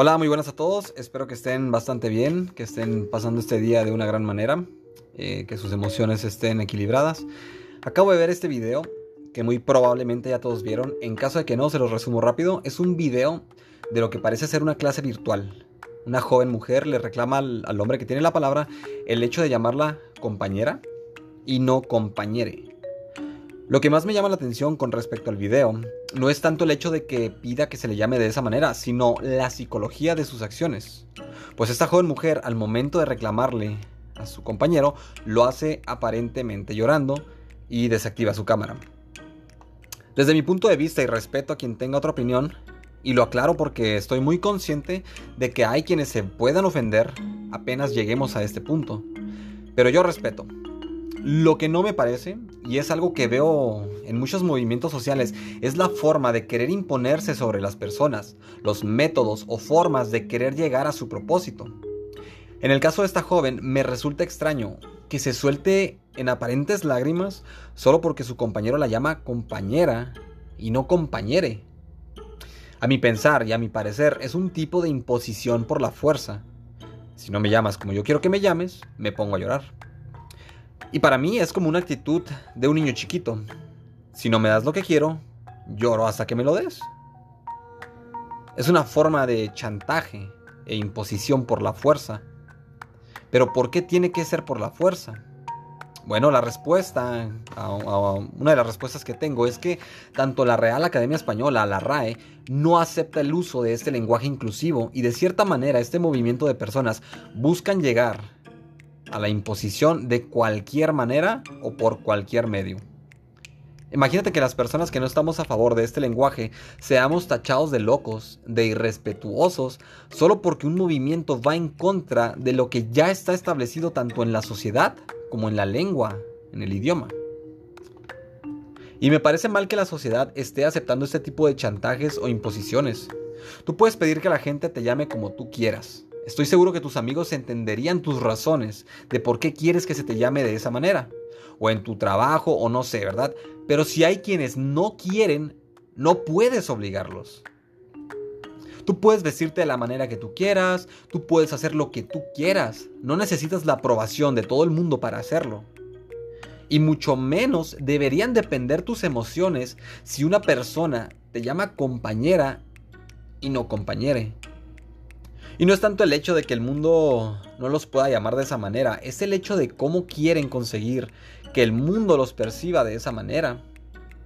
Hola, muy buenas a todos. Espero que estén bastante bien, que estén pasando este día de una gran manera, eh, que sus emociones estén equilibradas. Acabo de ver este video que muy probablemente ya todos vieron. En caso de que no, se los resumo rápido. Es un video de lo que parece ser una clase virtual. Una joven mujer le reclama al, al hombre que tiene la palabra el hecho de llamarla compañera y no compañere. Lo que más me llama la atención con respecto al video no es tanto el hecho de que pida que se le llame de esa manera, sino la psicología de sus acciones. Pues esta joven mujer, al momento de reclamarle a su compañero, lo hace aparentemente llorando y desactiva su cámara. Desde mi punto de vista y respeto a quien tenga otra opinión, y lo aclaro porque estoy muy consciente de que hay quienes se puedan ofender apenas lleguemos a este punto. Pero yo respeto, lo que no me parece, y es algo que veo en muchos movimientos sociales, es la forma de querer imponerse sobre las personas, los métodos o formas de querer llegar a su propósito. En el caso de esta joven, me resulta extraño que se suelte en aparentes lágrimas solo porque su compañero la llama compañera y no compañere. A mi pensar y a mi parecer es un tipo de imposición por la fuerza. Si no me llamas como yo quiero que me llames, me pongo a llorar. Y para mí es como una actitud de un niño chiquito. Si no me das lo que quiero, lloro hasta que me lo des. Es una forma de chantaje e imposición por la fuerza. Pero ¿por qué tiene que ser por la fuerza? Bueno, la respuesta, una de las respuestas que tengo es que tanto la Real Academia Española, la RAE, no acepta el uso de este lenguaje inclusivo y de cierta manera este movimiento de personas buscan llegar a la imposición de cualquier manera o por cualquier medio. Imagínate que las personas que no estamos a favor de este lenguaje seamos tachados de locos, de irrespetuosos, solo porque un movimiento va en contra de lo que ya está establecido tanto en la sociedad como en la lengua, en el idioma. Y me parece mal que la sociedad esté aceptando este tipo de chantajes o imposiciones. Tú puedes pedir que la gente te llame como tú quieras, Estoy seguro que tus amigos entenderían tus razones de por qué quieres que se te llame de esa manera. O en tu trabajo o no sé, ¿verdad? Pero si hay quienes no quieren, no puedes obligarlos. Tú puedes vestirte de la manera que tú quieras, tú puedes hacer lo que tú quieras. No necesitas la aprobación de todo el mundo para hacerlo. Y mucho menos deberían depender tus emociones si una persona te llama compañera y no compañere. Y no es tanto el hecho de que el mundo no los pueda llamar de esa manera, es el hecho de cómo quieren conseguir que el mundo los perciba de esa manera.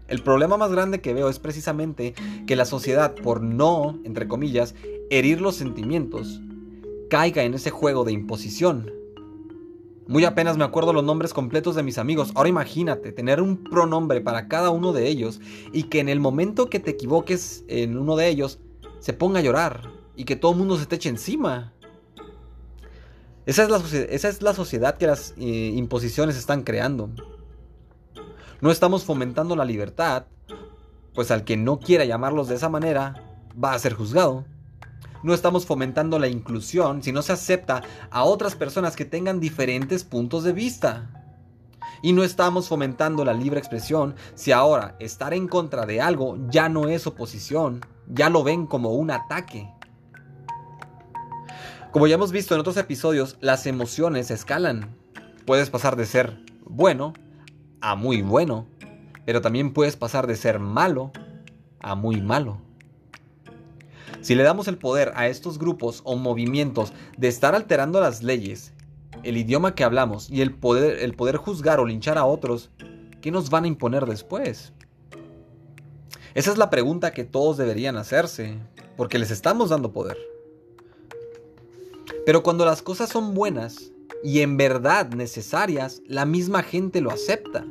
El problema más grande que veo es precisamente que la sociedad, por no, entre comillas, herir los sentimientos, caiga en ese juego de imposición. Muy apenas me acuerdo los nombres completos de mis amigos. Ahora imagínate tener un pronombre para cada uno de ellos y que en el momento que te equivoques en uno de ellos se ponga a llorar y que todo el mundo se te eche encima. Esa es la, esa es la sociedad que las eh, imposiciones están creando. No estamos fomentando la libertad, pues al que no quiera llamarlos de esa manera va a ser juzgado. No estamos fomentando la inclusión si no se acepta a otras personas que tengan diferentes puntos de vista. Y no estamos fomentando la libre expresión si ahora estar en contra de algo ya no es oposición, ya lo ven como un ataque. Como ya hemos visto en otros episodios, las emociones escalan. Puedes pasar de ser bueno a muy bueno, pero también puedes pasar de ser malo a muy malo. Si le damos el poder a estos grupos o movimientos de estar alterando las leyes, el idioma que hablamos y el poder, el poder juzgar o linchar a otros, ¿qué nos van a imponer después? Esa es la pregunta que todos deberían hacerse, porque les estamos dando poder. Pero cuando las cosas son buenas y en verdad necesarias, la misma gente lo acepta.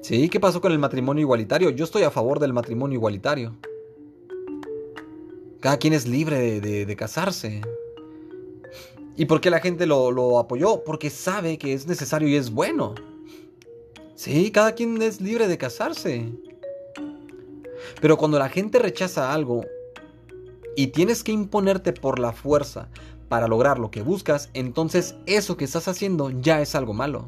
¿Sí? ¿Qué pasó con el matrimonio igualitario? Yo estoy a favor del matrimonio igualitario. Cada quien es libre de, casarse. ¿Y por qué la gente lo, lo apoyó? Porque sabe que es necesario y es bueno. Sí, cada quien es libre de casarse. Pero cuando la gente rechaza algo y tienes que imponerte por la fuerza para lograr lo que buscas, entonces eso que estás haciendo ya es algo malo.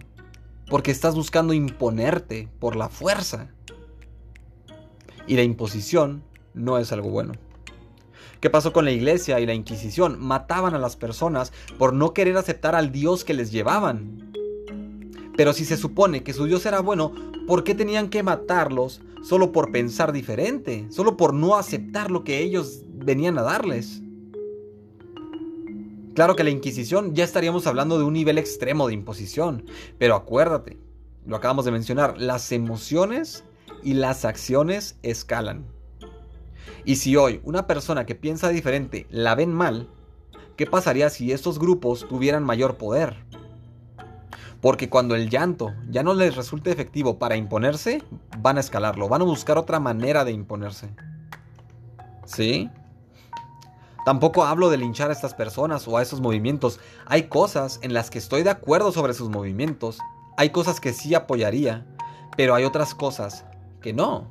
Porque estás buscando imponerte por la fuerza. Y la imposición no es algo bueno. ¿Qué pasó con la iglesia y la Inquisición? Mataban a las personas por no querer aceptar al Dios que les llevaban. Pero si se supone que su Dios era bueno, ¿por qué tenían que matarlos solo por pensar diferente? Solo por no aceptar lo que ellos venían a darles. Claro que la Inquisición ya estaríamos hablando de un nivel extremo de imposición, pero acuérdate, lo acabamos de mencionar, las emociones y las acciones escalan. Y si hoy una persona que piensa diferente la ven mal, ¿qué pasaría si estos grupos tuvieran mayor poder? Porque cuando el llanto ya no les resulte efectivo para imponerse, van a escalarlo, van a buscar otra manera de imponerse. ¿Sí? Tampoco hablo de linchar a estas personas o a esos movimientos. Hay cosas en las que estoy de acuerdo sobre sus movimientos. Hay cosas que sí apoyaría, pero hay otras cosas que no.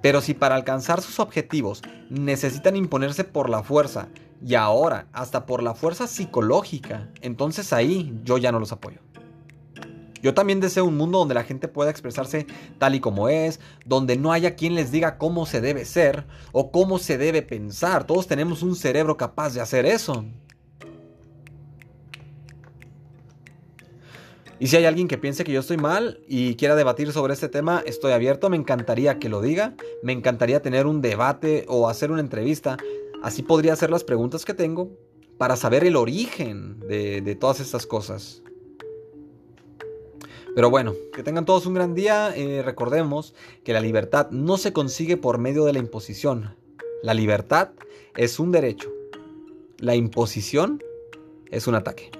Pero si para alcanzar sus objetivos necesitan imponerse por la fuerza y ahora hasta por la fuerza psicológica, entonces ahí yo ya no los apoyo. Yo también deseo un mundo donde la gente pueda expresarse tal y como es, donde no haya quien les diga cómo se debe ser o cómo se debe pensar. Todos tenemos un cerebro capaz de hacer eso. Y si hay alguien que piense que yo estoy mal y quiera debatir sobre este tema, estoy abierto, me encantaría que lo diga, me encantaría tener un debate o hacer una entrevista. Así podría hacer las preguntas que tengo para saber el origen de, todas estas cosas. Pero bueno, que tengan todos un gran día. Eh, recordemos que la libertad no se consigue por medio de la imposición. La libertad es un derecho. La imposición es un ataque.